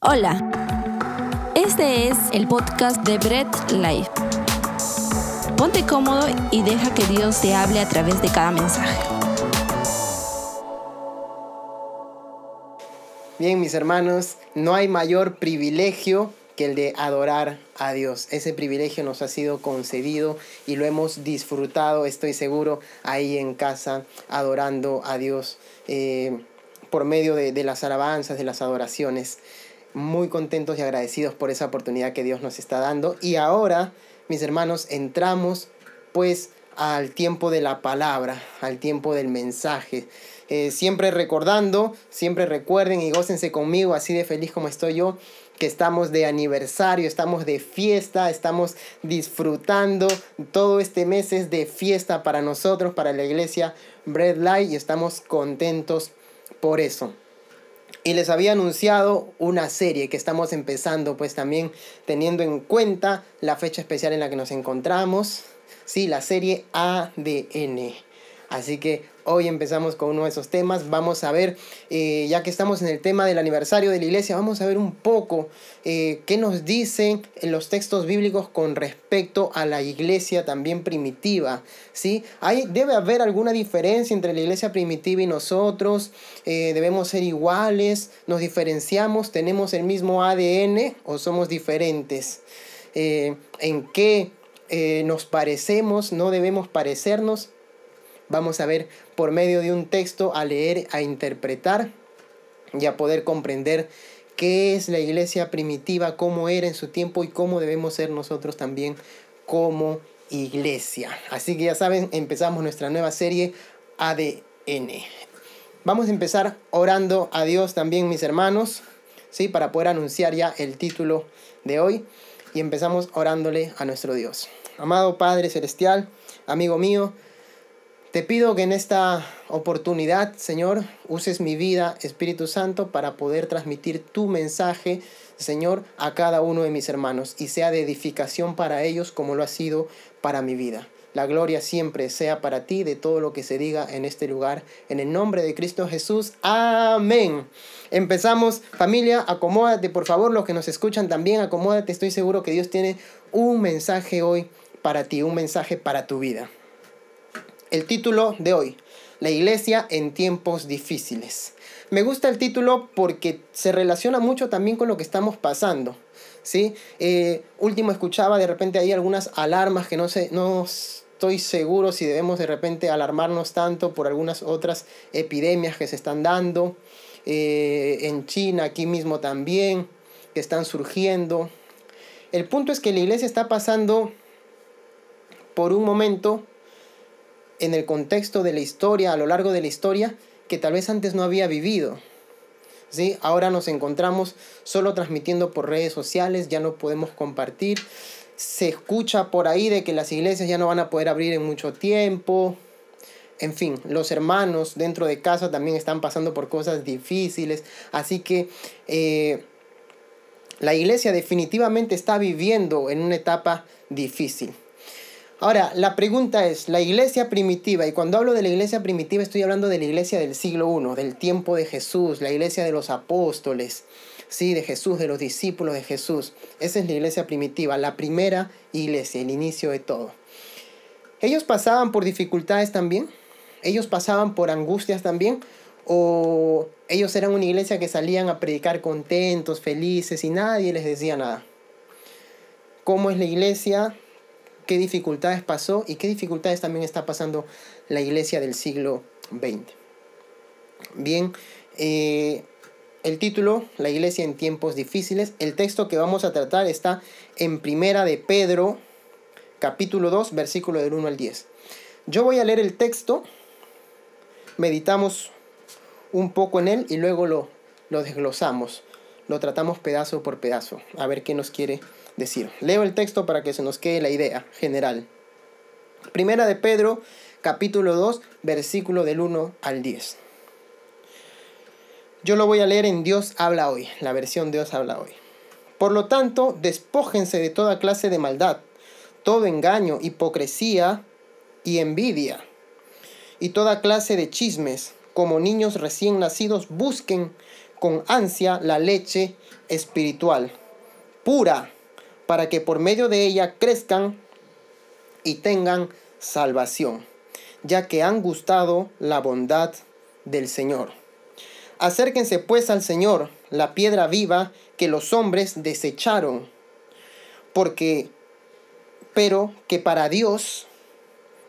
Hola, este es el podcast de Bread Life. Ponte cómodo y deja que Dios te hable a través de cada mensaje. Bien, mis hermanos, no hay mayor privilegio que el de adorar a Dios. Ese privilegio nos ha sido concedido y lo hemos disfrutado, estoy seguro, ahí en casa, adorando a Dios eh, por medio de, de las alabanzas, de las adoraciones muy contentos y agradecidos por esa oportunidad que Dios nos está dando. Y ahora, mis hermanos, entramos pues al tiempo de la palabra, al tiempo del mensaje. Eh, siempre recordando, siempre recuerden y gócense conmigo, así de feliz como estoy yo, que estamos de aniversario, estamos de fiesta, estamos disfrutando. Todo este mes es de fiesta para nosotros, para la iglesia Bread Light y estamos contentos por eso. Y les había anunciado una serie que estamos empezando, pues también teniendo en cuenta la fecha especial en la que nos encontramos. Sí, la serie ADN. Así que hoy empezamos con uno de esos temas. Vamos a ver, eh, ya que estamos en el tema del aniversario de la iglesia, vamos a ver un poco eh, qué nos dicen los textos bíblicos con respecto a la iglesia también primitiva. ¿sí? Hay, debe haber alguna diferencia entre la iglesia primitiva y nosotros. Eh, debemos ser iguales, nos diferenciamos, tenemos el mismo ADN o somos diferentes. ¿En qué nos parecemos? No debemos parecernos vamos a ver por medio de un texto a leer, a interpretar y a poder comprender qué es la iglesia primitiva, cómo era en su tiempo y cómo debemos ser nosotros también como iglesia. Así que ya saben, empezamos nuestra nueva serie ADN. Vamos a empezar orando a Dios también, mis hermanos, ¿sí? para poder anunciar ya el título de hoy. Y empezamos orándole a nuestro Dios. Amado Padre Celestial, amigo mío, te pido que en esta oportunidad, Señor, uses mi vida, Espíritu Santo, para poder transmitir tu mensaje, Señor, a cada uno de mis hermanos y sea de edificación para ellos como lo ha sido para mi vida. La gloria siempre sea para ti de todo lo que se diga en este lugar. En el nombre de Cristo Jesús. Amén. Empezamos. Familia, acomódate, por favor. Los que nos escuchan también, acomódate. Estoy seguro que Dios tiene un mensaje hoy para ti, un mensaje para tu vida. El título de hoy, La iglesia en tiempos difíciles. Me gusta el título porque se relaciona mucho también con lo que estamos pasando. ¿sí? Eh, último escuchaba de repente ahí algunas alarmas que no sé, no estoy seguro si debemos de repente alarmarnos tanto por algunas otras epidemias que se están dando. Eh, en China, aquí mismo también, que están surgiendo. El punto es que la iglesia está pasando por un momento en el contexto de la historia, a lo largo de la historia, que tal vez antes no había vivido. ¿Sí? Ahora nos encontramos solo transmitiendo por redes sociales, ya no podemos compartir. Se escucha por ahí de que las iglesias ya no van a poder abrir en mucho tiempo. En fin, los hermanos dentro de casa también están pasando por cosas difíciles. Así que eh, la iglesia definitivamente está viviendo en una etapa difícil. Ahora, la pregunta es, la iglesia primitiva, y cuando hablo de la iglesia primitiva estoy hablando de la iglesia del siglo I, del tiempo de Jesús, la iglesia de los apóstoles, sí, de Jesús, de los discípulos de Jesús. Esa es la iglesia primitiva, la primera iglesia, el inicio de todo. Ellos pasaban por dificultades también, ellos pasaban por angustias también, o ellos eran una iglesia que salían a predicar contentos, felices y nadie les decía nada. ¿Cómo es la iglesia? Qué dificultades pasó y qué dificultades también está pasando la iglesia del siglo XX. Bien, eh, el título, La iglesia en tiempos difíciles, el texto que vamos a tratar está en Primera de Pedro, capítulo 2, versículo del 1 al 10. Yo voy a leer el texto, meditamos un poco en él y luego lo, lo desglosamos, lo tratamos pedazo por pedazo, a ver qué nos quiere decir. Leo el texto para que se nos quede la idea general. Primera de Pedro, capítulo 2, versículo del 1 al 10. Yo lo voy a leer en Dios habla hoy, la versión Dios habla hoy. Por lo tanto, despójense de toda clase de maldad, todo engaño, hipocresía y envidia, y toda clase de chismes. Como niños recién nacidos, busquen con ansia la leche espiritual, pura, para que por medio de ella crezcan y tengan salvación, ya que han gustado la bondad del Señor. Acérquense pues al Señor, la piedra viva que los hombres desecharon, porque, pero que para Dios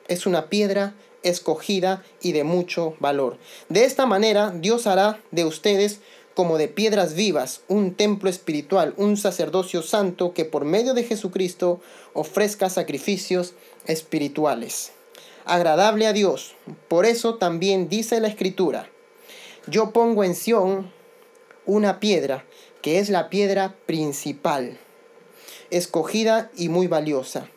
es una piedra escogida y de mucho valor. De esta manera, Dios hará de ustedes como de piedras vivas, un templo espiritual, un sacerdocio santo que por medio de Jesucristo ofrezca sacrificios espirituales. Agradable a Dios. Por eso también dice la Escritura, yo pongo en Sión una piedra, que es la piedra principal, escogida y muy valiosa.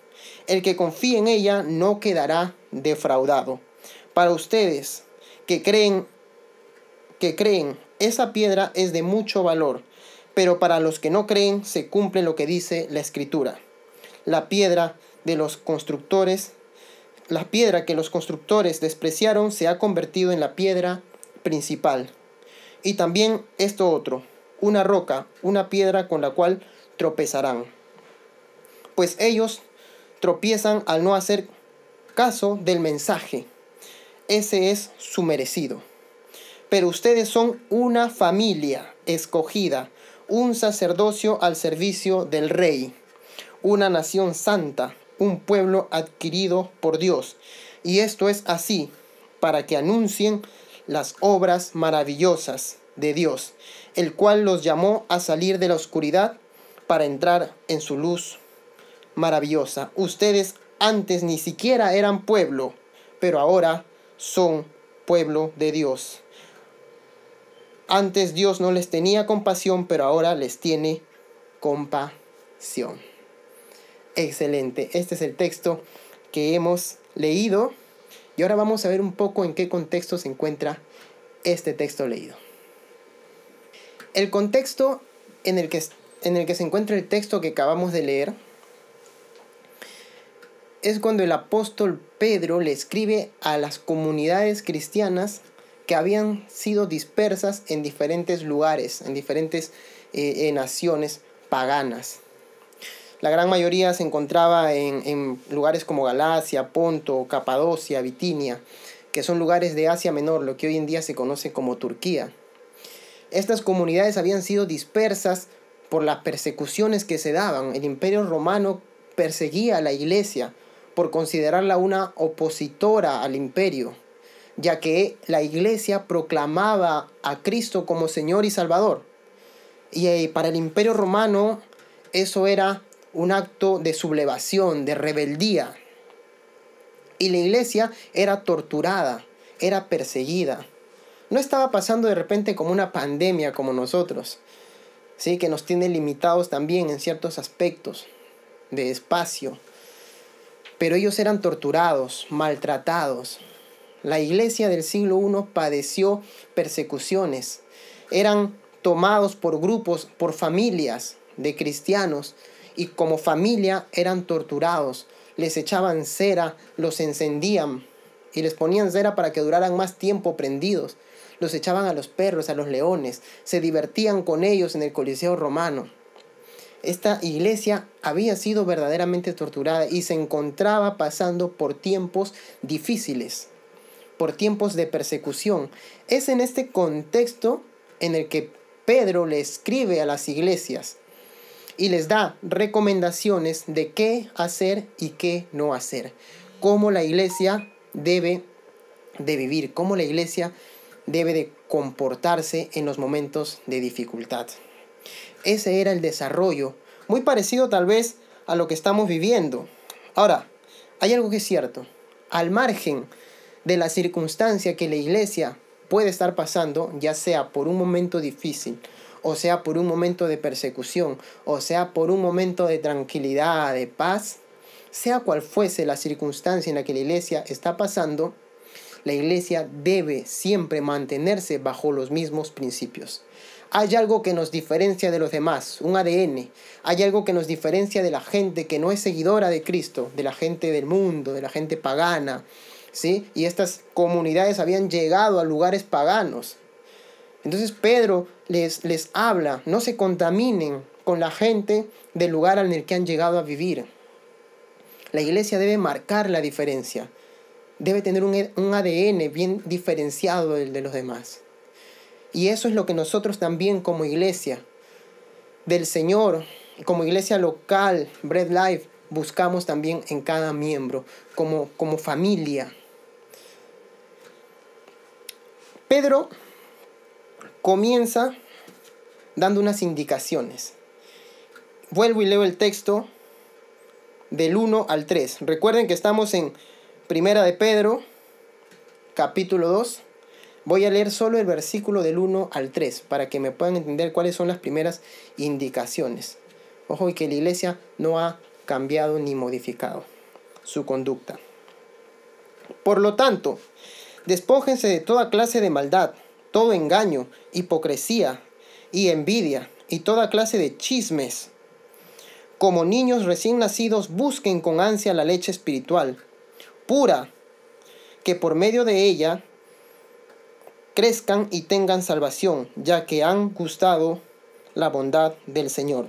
El que confíe en ella no quedará defraudado. Para ustedes que creen que creen, esa piedra es de mucho valor, pero para los que no creen se cumple lo que dice la escritura. La piedra de los constructores, la piedra que los constructores despreciaron se ha convertido en la piedra principal. Y también esto otro, una roca, una piedra con la cual tropezarán. Pues ellos tropiezan al no hacer caso del mensaje. Ese es su merecido. Pero ustedes son una familia escogida, un sacerdocio al servicio del rey, una nación santa, un pueblo adquirido por Dios. Y esto es así, para que anuncien las obras maravillosas de Dios, el cual los llamó a salir de la oscuridad para entrar en su luz maravillosa. Ustedes antes ni siquiera eran pueblo, pero ahora son pueblo de Dios. Antes Dios no les tenía compasión, pero ahora les tiene compasión. Excelente. Este es el texto que hemos leído y ahora vamos a ver un poco en qué contexto se encuentra este texto leído. El contexto en el que, en el que se encuentra el texto que acabamos de leer es cuando el apóstol Pedro le escribe a las comunidades cristianas que habían sido dispersas en diferentes lugares, en diferentes eh, naciones paganas. La gran mayoría se encontraba en, en lugares como Galacia, Ponto, Capadocia, Bitinia, que son lugares de Asia Menor, lo que hoy en día se conoce como Turquía. Estas comunidades habían sido dispersas por las persecuciones que se daban. El imperio romano perseguía a la iglesia por considerarla una opositora al imperio, ya que la iglesia proclamaba a Cristo como Señor y Salvador. Y eh, para el imperio romano eso era un acto de sublevación, de rebeldía. Y la iglesia era torturada, era perseguida. No estaba pasando de repente como una pandemia como nosotros, ¿sí? que nos tiene limitados también en ciertos aspectos de espacio, pero ellos eran torturados, maltratados. La iglesia del siglo I padeció persecuciones. Eran tomados por grupos, por familias de cristianos y como familia eran torturados. Les echaban cera, los encendían y les ponían cera para que duraran más tiempo prendidos. Los echaban a los perros, a los leones, se divertían con ellos en el Coliseo romano esta iglesia había sido verdaderamente torturada y se encontraba pasando por tiempos difíciles, por tiempos de persecución. Es en este contexto en el que Pedro le escribe a las iglesias y les da recomendaciones de qué hacer y qué no hacer, cómo la iglesia debe de vivir, cómo la iglesia debe de comportarse en los momentos de dificultad. Ese era el desarrollo, muy parecido tal vez a lo que estamos viviendo. Ahora, hay algo que es cierto. Al margen de la circunstancia que la iglesia puede estar pasando, ya sea por un momento difícil, o sea por un momento de persecución, o sea por un momento de tranquilidad, de paz, sea cual fuese la circunstancia en la que la iglesia está pasando, la iglesia debe siempre mantenerse bajo los mismos principios. Hay algo que nos diferencia de los demás, un ADN. Hay algo que nos diferencia de la gente que no es seguidora de Cristo, de la gente del mundo, de la gente pagana. ¿Sí? Y estas comunidades habían llegado a lugares paganos. Entonces Pedro les, les habla, no se contaminen con la gente del lugar en el que han llegado a vivir. La iglesia debe marcar la diferencia, debe tener un, un ADN bien diferenciado del de los demás. Y eso es lo que nosotros también como iglesia del Señor, como iglesia local, Bread Life, buscamos también en cada miembro, como, como familia. Pedro comienza dando unas indicaciones. Vuelvo y leo el texto del 1 al 3. Recuerden que estamos en Primera de Pedro, capítulo 2. Voy a leer solo el versículo del 1 al 3 para que me puedan entender cuáles son las primeras indicaciones. Ojo, y que la iglesia no ha cambiado ni modificado su conducta. Por lo tanto, despójense de toda clase de maldad, todo engaño, hipocresía y envidia y toda clase de chismes. Como niños recién nacidos busquen con ansia la leche espiritual, pura, que por medio de ella crezcan y tengan salvación, ya que han gustado la bondad del Señor.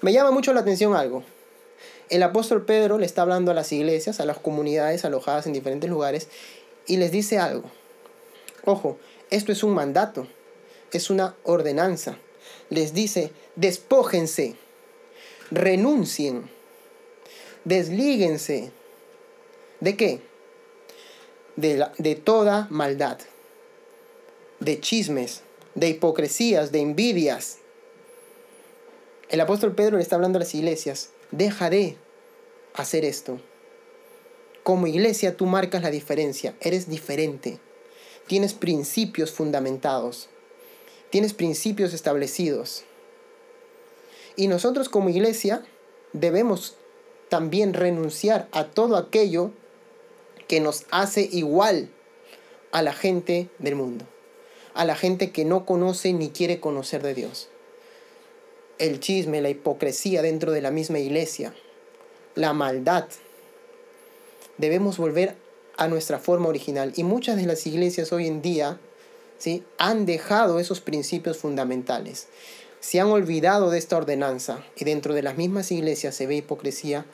Me llama mucho la atención algo. El apóstol Pedro le está hablando a las iglesias, a las comunidades alojadas en diferentes lugares, y les dice algo. Ojo, esto es un mandato, es una ordenanza. Les dice, despójense, renuncien, deslíguense. ¿De qué? De, de toda maldad de chismes, de hipocresías, de envidias. El apóstol Pedro le está hablando a las iglesias, deja de hacer esto. Como iglesia tú marcas la diferencia, eres diferente, tienes principios fundamentados, tienes principios establecidos. Y nosotros como iglesia debemos también renunciar a todo aquello que nos hace igual a la gente del mundo a la gente que no conoce ni quiere conocer de Dios. El chisme, la hipocresía dentro de la misma iglesia, la maldad. Debemos volver a nuestra forma original. Y muchas de las iglesias hoy en día ¿sí? han dejado esos principios fundamentales. Se han olvidado de esta ordenanza. Y dentro de las mismas iglesias se ve hipocresía,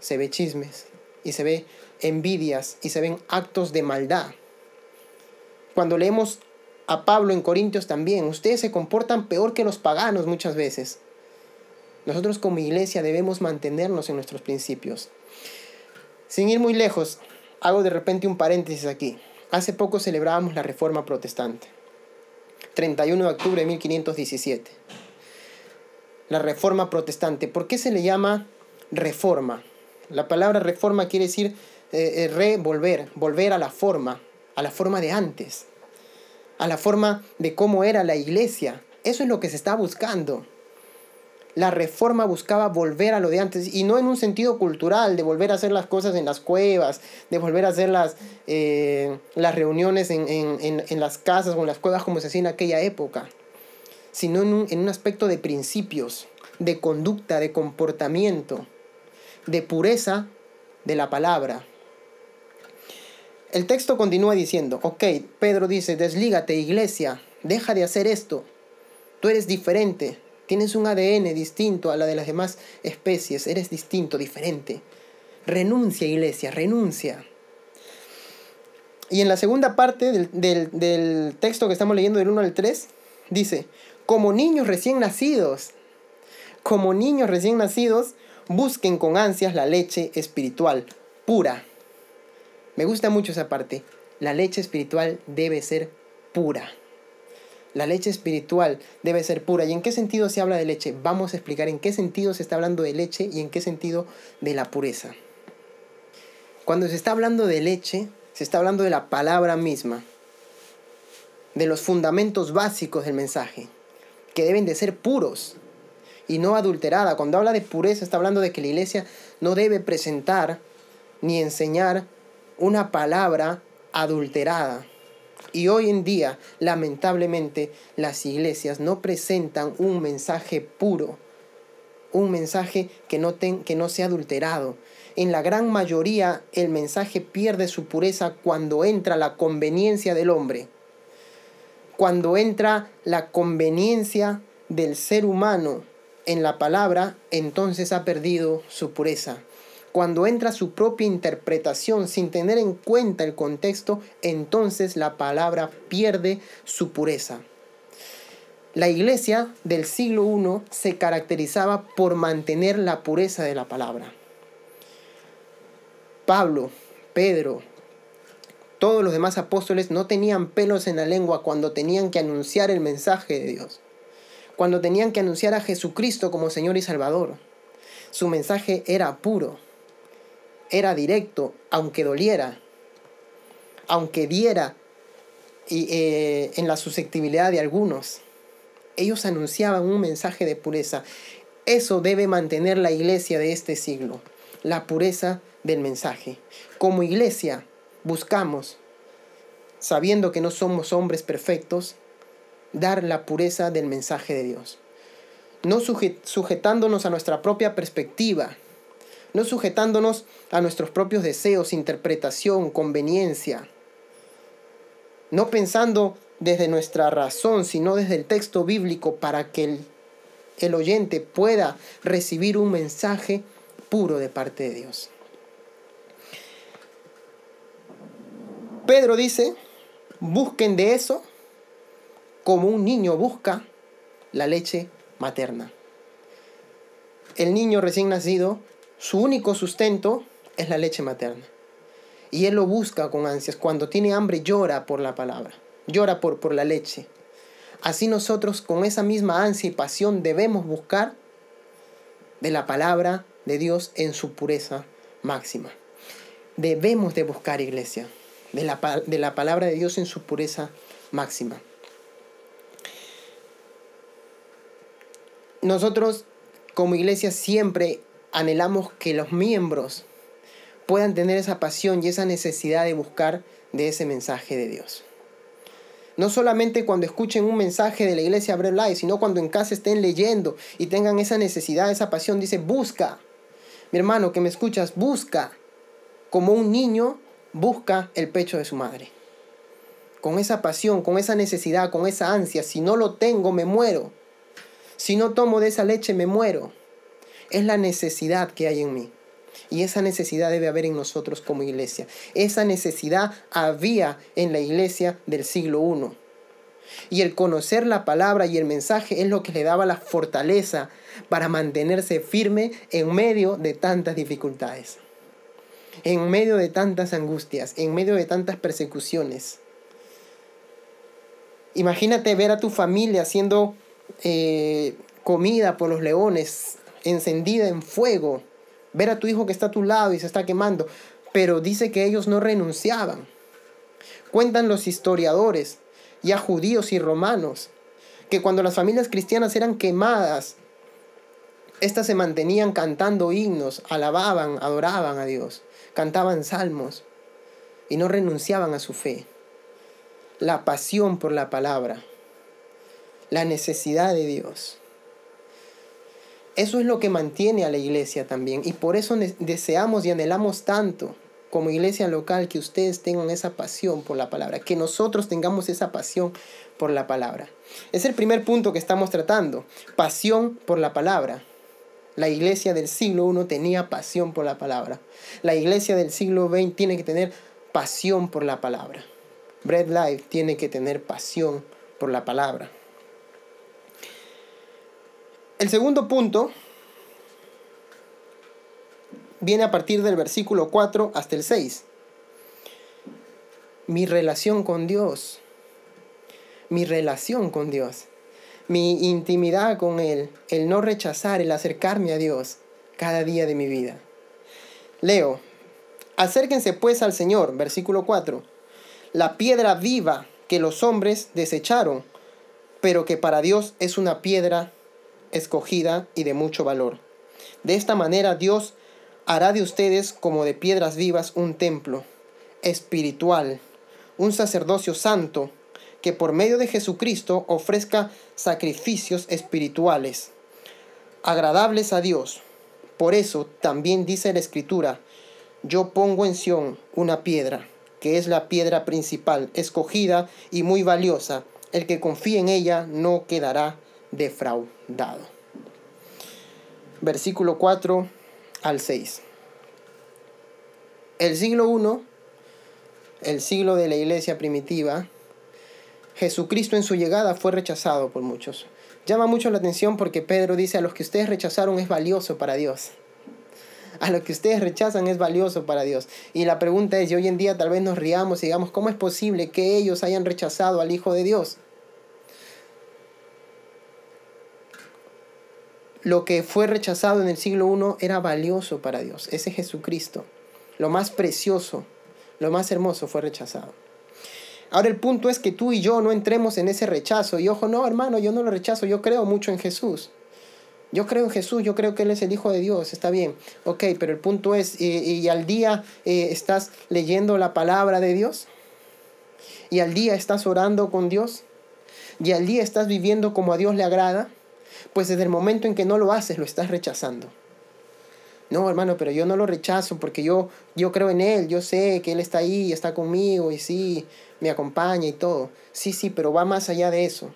se ve chismes, y se ve envidias, y se ven actos de maldad. Cuando leemos a Pablo en Corintios también. Ustedes se comportan peor que los paganos muchas veces. Nosotros como iglesia debemos mantenernos en nuestros principios. Sin ir muy lejos, hago de repente un paréntesis aquí. Hace poco celebrábamos la Reforma Protestante. 31 de octubre de 1517. La Reforma Protestante. ¿Por qué se le llama reforma? La palabra reforma quiere decir eh, eh, revolver, volver a la forma, a la forma de antes a la forma de cómo era la iglesia. Eso es lo que se está buscando. La reforma buscaba volver a lo de antes y no en un sentido cultural, de volver a hacer las cosas en las cuevas, de volver a hacer las, eh, las reuniones en, las casas o en las cuevas como se hacía en aquella época, sino en un, en un aspecto de principios, de conducta, de comportamiento, de pureza de la palabra. El texto continúa diciendo, ok, Pedro dice, deslígate iglesia, deja de hacer esto. Tú eres diferente, tienes un ADN distinto a la de las demás especies, eres distinto, diferente. Renuncia iglesia, renuncia. Y en la segunda parte del, del texto que estamos leyendo del 1 al 3, dice, como niños recién nacidos, como niños recién nacidos, busquen con ansias la leche espiritual, pura me gusta mucho esa parte. La leche espiritual debe ser pura. La leche espiritual debe ser pura. ¿Y en qué sentido se habla de leche? Vamos a explicar en qué sentido se está hablando de leche y en qué sentido de la pureza. Cuando se está hablando de leche, se está hablando de la palabra misma, de los fundamentos básicos del mensaje, que deben de ser puros y no adulterada. Cuando habla de pureza, está hablando de que la iglesia no debe presentar ni enseñar una palabra adulterada. Y hoy en día, lamentablemente, las iglesias no presentan un mensaje puro, un mensaje que no, que no sea adulterado. En la gran mayoría, el mensaje pierde su pureza cuando entra la conveniencia del hombre, Cuando entra la conveniencia del ser humano en la palabra, entonces ha perdido su pureza. Cuando entra su propia interpretación sin tener en cuenta el contexto, entonces la palabra pierde su pureza. La iglesia del siglo I se caracterizaba por mantener la pureza de la palabra. Pablo, Pedro, todos los demás apóstoles no tenían pelos en la lengua cuando tenían que anunciar el mensaje de Dios, cuando tenían que anunciar a Jesucristo como Señor y Salvador. Su mensaje era puro, era directo, aunque doliera, aunque diera y, eh, en la susceptibilidad de algunos. Ellos anunciaban un mensaje de pureza. Eso debe mantener la iglesia de este siglo, la pureza del mensaje. Como iglesia buscamos, sabiendo que no somos hombres perfectos, dar la pureza del mensaje de Dios. No sujetándonos a nuestra propia perspectiva, no sujetándonos a nuestros propios deseos, interpretación, conveniencia, no pensando desde nuestra razón, sino desde el texto bíblico para que el, el oyente pueda recibir un mensaje puro de parte de Dios. Pedro dice, busquen de eso como un niño busca la leche materna. El niño recién nacido, su único sustento es la leche materna. Y él lo busca con ansias. Cuando tiene hambre llora por la palabra llora por, por la leche. Así nosotros con esa misma ansia y pasión debemos buscar de la palabra de Dios en su pureza máxima. Debemos de buscar, iglesia, de la, de la palabra de Dios en su pureza máxima. Nosotros como iglesia siempre anhelamos que los miembros puedan tener esa pasión y esa necesidad de buscar de ese mensaje de Dios. No solamente cuando escuchen un mensaje de la iglesia Bread Life, sino cuando en casa estén leyendo y tengan esa necesidad, esa pasión. Dice, busca. Mi hermano que me escuchas, busca. Como un niño busca el pecho de su madre. Con esa pasión, con esa necesidad, con esa ansia. Si no lo tengo, me muero. Si no tomo de esa leche, me muero. Es la necesidad que hay en mí. Y esa necesidad debe haber en nosotros como iglesia. Esa necesidad había en la iglesia del siglo I. Y el conocer la palabra y el mensaje es lo que le daba la fortaleza para mantenerse firme en medio de tantas dificultades, en medio de tantas angustias, en medio de tantas persecuciones. Imagínate ver a tu familia siendo eh, comida por los leones, encendida en fuego ver a tu hijo que está a tu lado y se está quemando, pero dice que ellos no renunciaban. Cuentan los historiadores, ya judíos y romanos, que cuando las familias cristianas eran quemadas, éstas se mantenían cantando himnos, alababan, adoraban a Dios, cantaban salmos y no renunciaban a su fe. La pasión por la palabra, la necesidad de Dios. Eso es lo que mantiene a la iglesia también. Y por eso deseamos y anhelamos tanto como iglesia local que ustedes tengan esa pasión por la palabra, que nosotros tengamos esa pasión por la palabra. Es el primer punto que estamos tratando, pasión por la palabra. La iglesia del siglo I tenía pasión por la palabra. La iglesia del siglo XX tiene que tener pasión por la palabra. Bread Life tiene que tener pasión por la palabra. El segundo punto viene a partir del versículo 4 hasta el 6. Mi relación con Dios. Mi relación con Dios. Mi intimidad con Él. El no rechazar, el acercarme a Dios cada día de mi vida. Leo. Acérquense pues al Señor, versículo 4. La piedra viva que los hombres desecharon, pero que para Dios es una piedra escogida y de mucho valor. De esta manera Dios hará de ustedes como de piedras vivas un templo espiritual, un sacerdocio santo, que por medio de Jesucristo ofrezca sacrificios espirituales, agradables a Dios. Por eso también dice la Escritura, yo pongo en Sión una piedra, que es la piedra principal, escogida y muy valiosa, El que confíe en ella no quedará defraudado. Versículo 4 al 6. El siglo I, el siglo de la iglesia primitiva, Jesucristo en su llegada fue rechazado por muchos. Llama mucho la atención porque Pedro dice, a los que ustedes rechazaron es valioso para Dios. A los que ustedes rechazan es valioso para Dios. Y la pregunta es, y hoy en día tal vez nos riamos y digamos, ¿cómo es posible que ellos hayan rechazado al Hijo de Dios? Lo que fue rechazado en el siglo I era valioso para Dios. Ese Jesucristo. Lo más precioso, lo más hermoso fue rechazado. Ahora el punto es que tú y yo no entremos en ese rechazo. Y ojo, no, hermano, yo no lo rechazo, yo creo mucho en Jesús. Yo creo en Jesús, yo creo que Él es el Hijo de Dios, está bien. Ok, pero el punto es, ¿y, al día eh, estás leyendo la palabra de Dios? ¿Y al día estás orando con Dios? ¿Y al día estás viviendo como a Dios le agrada? Pues desde el momento en que no lo haces, lo estás rechazando. No, hermano, pero yo no lo rechazo porque yo, yo creo en Él, yo sé que Él está ahí, está conmigo y sí, me acompaña y todo. Sí, sí, pero va más allá de eso.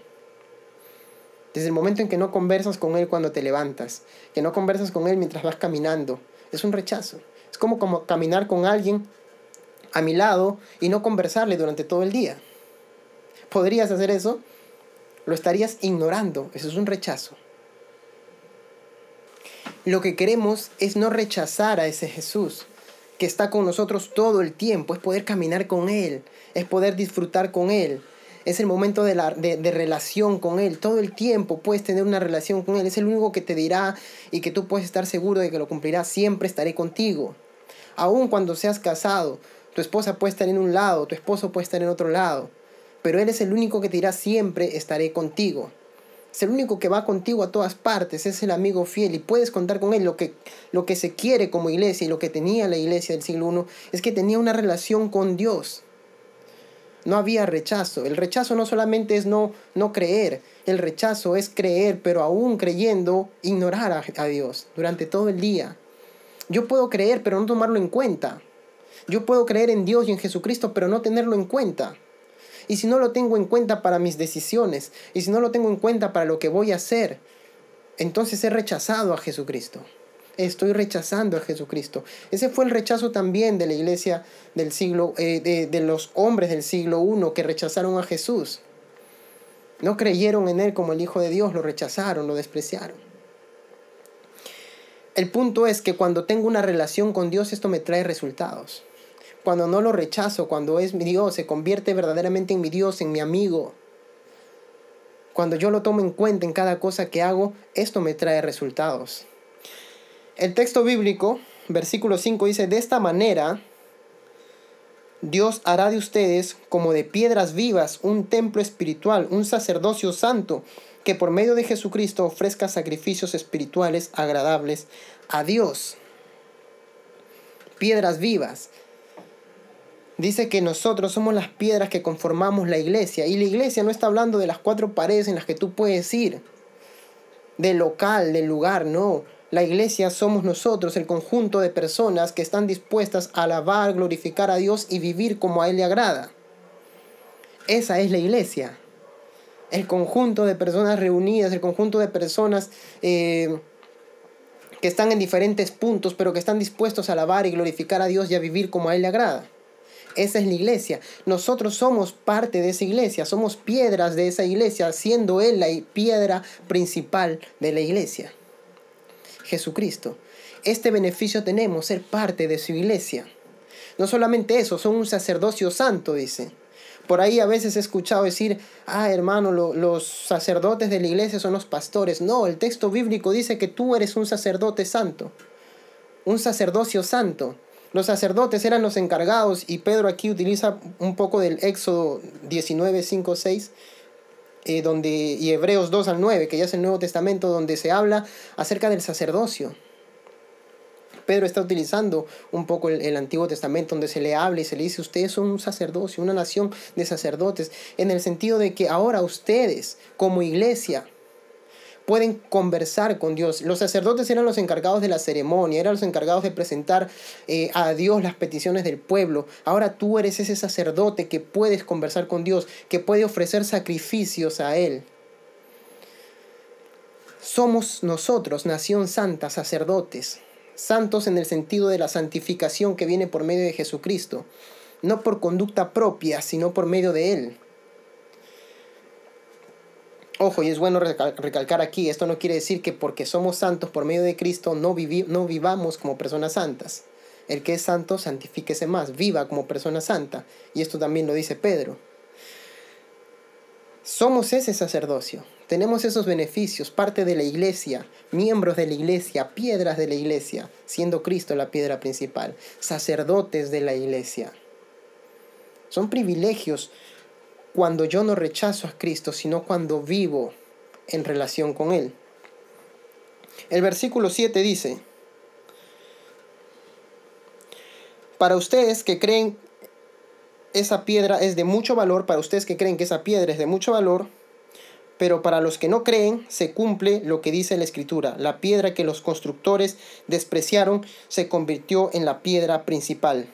Desde el momento en que no conversas con Él cuando te levantas, que no conversas con Él mientras vas caminando, es un rechazo. Es como, como caminar con alguien a mi lado y no conversarle durante todo el día. ¿Podrías hacer eso? Lo estarías ignorando. Eso es un rechazo. Lo que queremos es no rechazar a ese Jesús que está con nosotros todo el tiempo, es poder caminar con Él, es poder disfrutar con Él. Es el momento de, la, de, relación con Él. Todo el tiempo puedes tener una relación con Él. Es el único que te dirá y que tú puedes estar seguro de que lo cumplirá. Siempre estaré contigo. Aun cuando seas casado, tu esposa puede estar en un lado, tu esposo puede estar en otro lado. Pero Él es el único que te dirá siempre estaré contigo es el único que va contigo a todas partes, es el amigo fiel y puedes contar con él. Lo que, lo que se quiere como iglesia y lo que tenía la iglesia del siglo I es que tenía una relación con Dios. No había rechazo. El rechazo no solamente es no, no creer, el rechazo es creer, pero aún creyendo, ignorar a, a Dios durante todo el día. Yo puedo creer, pero no tomarlo en cuenta. Yo puedo creer en Dios y en Jesucristo, pero no tenerlo en cuenta. Y si no lo tengo en cuenta para mis decisiones, y si no lo tengo en cuenta para lo que voy a hacer, entonces he rechazado a Jesucristo. Estoy rechazando a Jesucristo. Ese fue el rechazo también de la iglesia del siglo, eh, de, de los hombres del siglo I que rechazaron a Jesús. No creyeron en Él como el Hijo de Dios, lo rechazaron, lo despreciaron. El punto es que cuando tengo una relación con Dios, esto me trae resultados cuando no lo rechazo, cuando es mi Dios, se convierte verdaderamente en mi Dios, en mi amigo. Cuando yo lo tomo en cuenta en cada cosa que hago, esto me trae resultados. El texto bíblico, versículo 5, dice, de esta manera, Dios hará de ustedes como de piedras vivas un templo espiritual, un sacerdocio santo, que por medio de Jesucristo ofrezca sacrificios espirituales agradables a Dios. Piedras vivas dice que nosotros somos las piedras que conformamos la iglesia. Y la iglesia no está hablando de las cuatro paredes en las que tú puedes ir, del local, del lugar, no. La iglesia somos nosotros, el conjunto de personas que están dispuestas a alabar, glorificar a Dios y vivir como a Él le agrada. Esa es la iglesia. El conjunto de personas reunidas, el conjunto de personas eh, que están en diferentes puntos, pero que están dispuestos a alabar y glorificar a Dios y a vivir como a Él le agrada. Esa es la iglesia. Nosotros somos parte de esa iglesia, somos piedras de esa iglesia, siendo Él la piedra principal de la iglesia. Jesucristo. Este beneficio tenemos, ser parte de su iglesia. No solamente eso, son un sacerdocio santo, dice. Por ahí a veces he escuchado decir, ah, hermano, los sacerdotes de la iglesia son los pastores. No, el texto bíblico dice que tú eres un sacerdote santo, un sacerdocio santo. Los sacerdotes eran los encargados y Pedro aquí utiliza un poco del Éxodo 19, 5, 6 donde, y Hebreos 2 al 9, que ya es el Nuevo Testamento, donde se habla acerca del sacerdocio. Pedro está utilizando un poco el, el, Antiguo Testamento donde se le habla y se le dice, ustedes son un sacerdocio, una nación de sacerdotes, en el sentido de que ahora ustedes como iglesia, pueden conversar con Dios. Los sacerdotes eran los encargados de la ceremonia, eran los encargados de presentar eh, a Dios las peticiones del pueblo. Ahora tú eres ese sacerdote que puedes conversar con Dios, que puede ofrecer sacrificios a Él. Somos nosotros, nación santa, sacerdotes, santos en el sentido de la santificación que viene por medio de Jesucristo, no por conducta propia, sino por medio de Él. Ojo, y es bueno recalcar aquí, esto no quiere decir que porque somos santos por medio de Cristo no, no vivamos como personas santas. El que es santo, santifíquese más, viva como persona santa. Y esto también lo dice Pedro. Somos ese sacerdocio, tenemos esos beneficios, parte de la iglesia, miembros de la iglesia, piedras de la iglesia, siendo Cristo la piedra principal, sacerdotes de la iglesia. Son privilegios cuando yo no rechazo a Cristo, sino cuando vivo en relación con Él. El versículo 7 dice, para ustedes que creen esa piedra es de mucho valor, para ustedes que creen que esa piedra es de mucho valor, pero para los que no creen se cumple lo que dice la escritura. La piedra que los constructores despreciaron se convirtió en la piedra principal.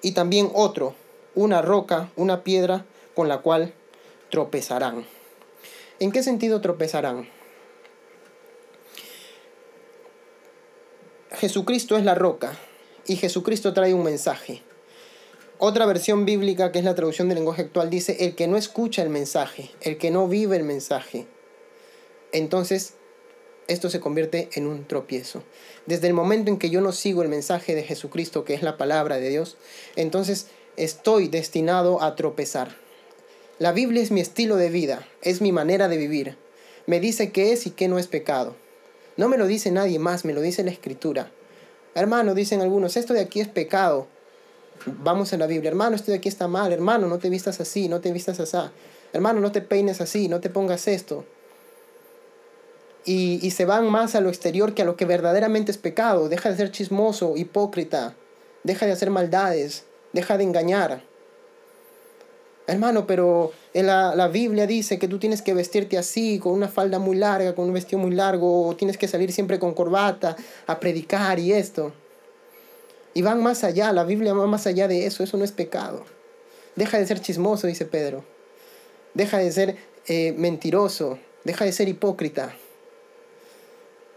Y también otro, una roca, una piedra con la cual tropezarán. ¿En qué sentido tropezarán? Jesucristo es la roca y Jesucristo trae un mensaje. Otra versión bíblica, que es la traducción del lenguaje actual, dice, el que no escucha el mensaje, el que no vive el mensaje. Entonces, esto se convierte en un tropiezo. Desde el momento en que yo no sigo el mensaje de Jesucristo, que es la palabra de Dios, entonces estoy destinado a tropezar. La Biblia es mi estilo de vida, es mi manera de vivir. Me dice qué es y qué no es pecado. No me lo dice nadie más, me lo dice la Escritura. Hermano, dicen algunos, esto de aquí es pecado. Vamos a la Biblia, hermano, esto de aquí está mal, hermano, no te vistas así, no te vistas así. Hermano, no te peines así, no te pongas esto. Y, y se van más a lo exterior que a lo que verdaderamente es pecado. Deja de ser chismoso, hipócrita. Deja de hacer maldades. Deja de engañar. Hermano, pero en la, Biblia dice que tú tienes que vestirte así, con una falda muy larga, con un vestido muy largo, o tienes que salir siempre con corbata a predicar y esto. Y van más allá, la Biblia va más allá de eso, eso no es pecado. Deja de ser chismoso, dice Pedro. Deja de ser eh, mentiroso, deja de ser hipócrita.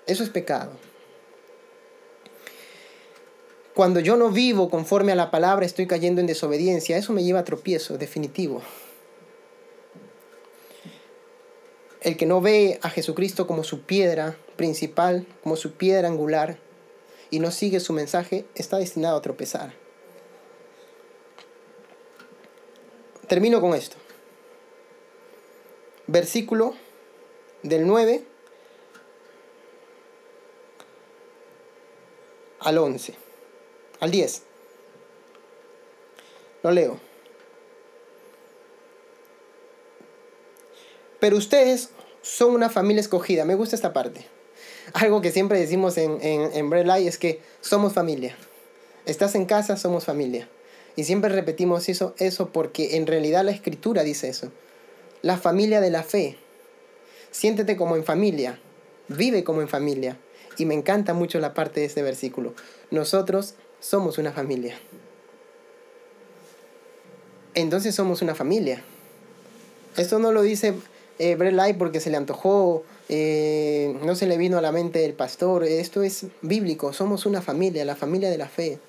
Eso es pecado. Cuando yo no vivo conforme a la palabra, estoy cayendo en desobediencia. Eso me lleva a tropiezo, definitivo. El que no ve a Jesucristo como su piedra principal, como su piedra angular, y no sigue su mensaje, está destinado a tropezar. Termino con esto. Versículo del 9 al 11 al 10. Lo leo. Pero ustedes son una familia escogida. Me gusta esta parte. Algo que siempre decimos en, en, Bread Light es que somos familia. Estás en casa, somos familia. Y siempre repetimos eso, eso porque en realidad la escritura dice eso. La familia de la fe. Siéntete como en familia. Vive como en familia. Y me encanta mucho la parte de este versículo. Nosotros somos una familia. Entonces somos una familia. Esto no lo dice eh, porque se le antojó, eh, no se le vino a la mente el pastor. Esto es bíblico. Somos una familia, la familia de la fe.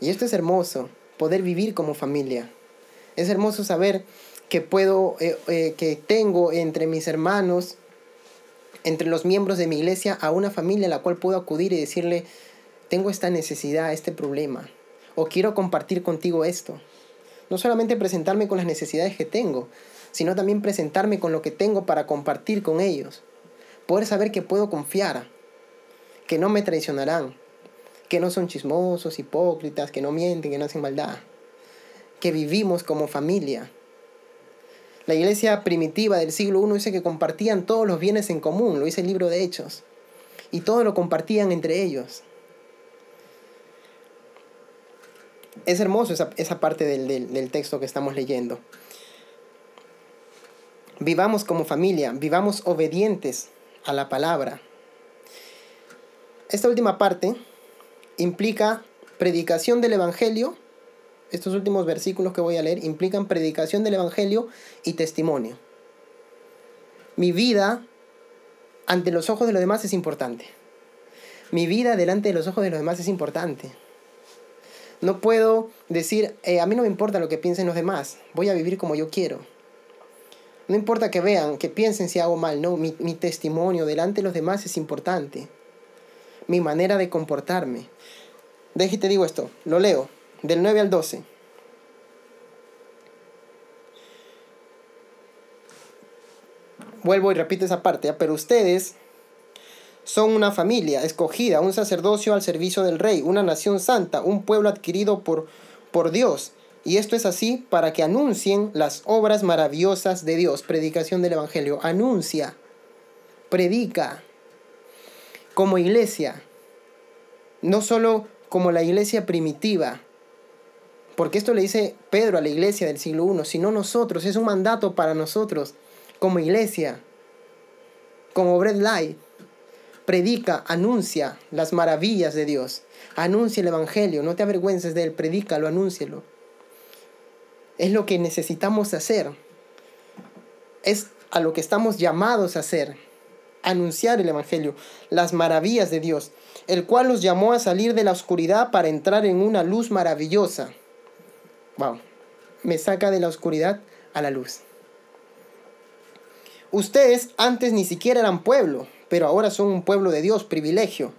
Y esto es hermoso, poder vivir como familia. Es hermoso saber que puedo, eh, eh, que tengo entre mis hermanos, entre los miembros de mi iglesia, a una familia a la cual puedo acudir y decirle, tengo esta necesidad, este problema, o quiero compartir contigo esto. No solamente presentarme con las necesidades que tengo, sino también presentarme con lo que tengo para compartir con ellos. Poder saber que puedo confiar, que no me traicionarán, que no son chismosos, hipócritas, que no mienten, que no hacen maldad, que vivimos como familia. La iglesia primitiva del siglo I dice que compartían todos los bienes en común, lo dice el libro de Hechos, y todo lo compartían entre ellos. Es hermoso esa, parte del, del, texto que estamos leyendo. Vivamos como familia, vivamos obedientes a la palabra. Esta última parte implica predicación del Evangelio. Estos últimos versículos que voy a leer implican predicación del Evangelio y testimonio. Mi vida ante los ojos de los demás es importante. Mi vida delante de los ojos de los demás es importante. No puedo decir, eh, a mí no me importa lo que piensen los demás, voy a vivir como yo quiero. No importa que vean, que piensen si hago mal, no, mi, testimonio delante de los demás es importante. Mi manera de comportarme. Deje te digo esto, lo leo, del 9 al 12. Vuelvo y repito esa parte, pero ustedes son una familia escogida, un sacerdocio al servicio del rey, una nación santa, un pueblo adquirido por, por Dios. Y esto es así para que anuncien las obras maravillosas de Dios. Predicación del Evangelio. Anuncia, predica como iglesia. No solo como la iglesia primitiva. Porque esto le dice Pedro a la iglesia del siglo I, sino nosotros. Es un mandato para nosotros como iglesia. Como Bread Light predica, anuncia las maravillas de Dios. Anuncia el Evangelio, no te avergüences de él, predícalo, anúncialo. Es lo que necesitamos hacer. Es a lo que estamos llamados a hacer. Anunciar el Evangelio, las maravillas de Dios, el cual los llamó a salir de la oscuridad para entrar en una luz maravillosa. Wow, me saca de la oscuridad a la luz. Ustedes antes ni siquiera eran pueblo, pero ahora son un pueblo de Dios, privilegio.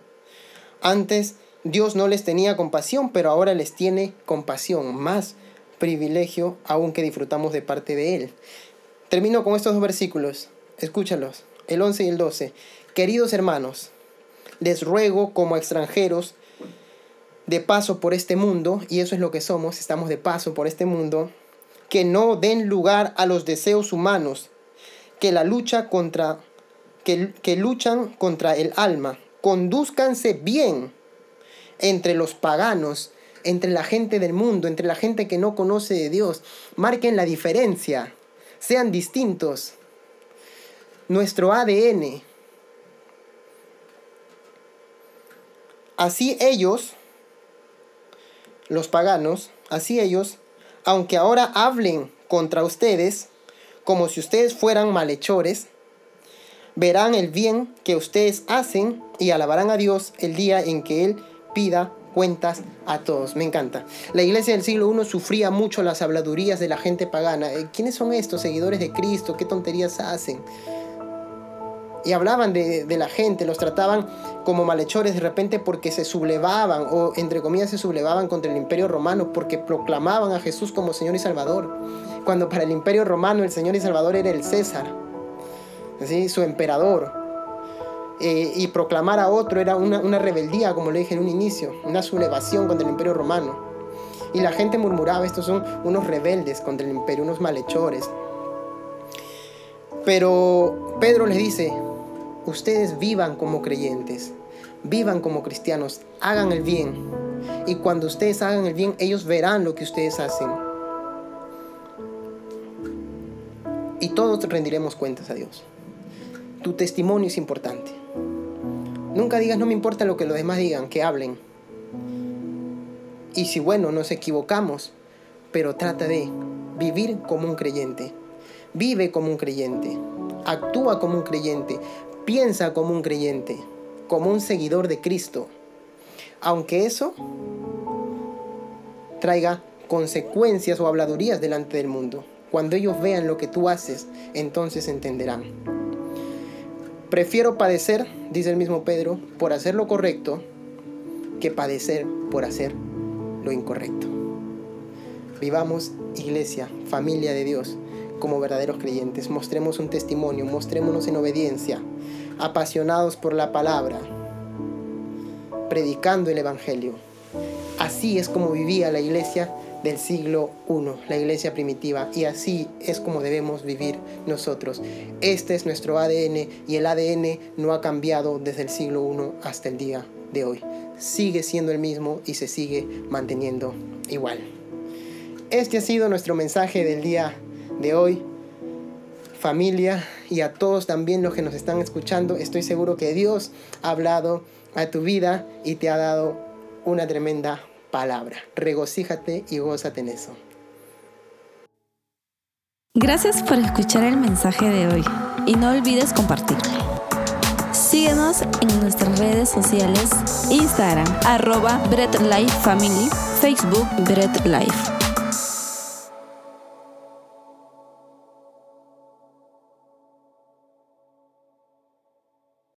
Antes Dios no les tenía compasión, pero ahora les tiene compasión, más privilegio aún que disfrutamos de parte de Él. Termino con estos dos versículos, escúchalos, el 11 y el 12. Queridos hermanos, les ruego como extranjeros de paso por este mundo, y eso es lo que somos, estamos de paso por este mundo, que no den lugar a los deseos humanos, que la lucha contra que, luchan contra el alma. Conduzcanse bien entre los paganos, entre la gente del mundo, entre la gente que no conoce de Dios. Marquen la diferencia. Sean distintos. Nuestro ADN. Así ellos, los paganos, así ellos, aunque ahora hablen contra ustedes, como si ustedes fueran malhechores, verán el bien que ustedes hacen y alabarán a Dios el día en que Él pida cuentas a todos. Me encanta. La iglesia del siglo I sufría mucho las habladurías de la gente pagana. Eh, ¿Quiénes son estos seguidores de Cristo? ¿Qué tonterías hacen? Y hablaban de, de, la gente, los trataban como malhechores de repente porque se sublevaban, o entre comillas se sublevaban contra el imperio romano, porque proclamaban a Jesús como Señor y Salvador. Cuando para el imperio romano el Señor y Salvador era el César su emperador. Eh, y proclamar a otro era una, rebeldía, como le dije en un inicio, una sublevación contra el imperio romano. Y la gente murmuraba, estos son unos rebeldes contra el imperio, unos malhechores. Pero Pedro les dice, ustedes vivan como creyentes, vivan como cristianos, hagan el bien. Y cuando ustedes hagan el bien, ellos verán lo que ustedes hacen. Y todos rendiremos cuentas a Dios. Tu testimonio es importante. Nunca digas no me importa lo que los demás digan, que hablen. Y si bueno, nos equivocamos, pero trata de vivir como un creyente. Vive como un creyente. Actúa como un creyente. Piensa como un creyente. Como un seguidor de Cristo. Aunque eso traiga consecuencias o habladurías delante del mundo. Cuando ellos vean lo que tú haces, entonces entenderán. Prefiero padecer, dice el mismo Pedro, por hacer lo correcto, que padecer por hacer lo incorrecto. Vivamos, iglesia, familia de Dios, como verdaderos creyentes. Mostremos un testimonio, mostrémonos en obediencia, apasionados por la palabra, predicando el Evangelio. Así es como vivía la iglesia del siglo I, la iglesia primitiva, y así es como debemos vivir nosotros. Este es nuestro ADN y el ADN no ha cambiado desde el siglo I hasta el día de hoy. Sigue siendo el mismo y se sigue manteniendo igual. Este ha sido nuestro mensaje del día de hoy. familia y a todos también los que nos están escuchando. Estoy seguro que Dios ha hablado a tu vida y te ha dado una tremenda palabra. Regocíjate y gózate en eso. Gracias por escuchar el mensaje de hoy y no olvides compartirlo. Síguenos en nuestras redes sociales, Instagram, arroba Life Family, Facebook Bread Life.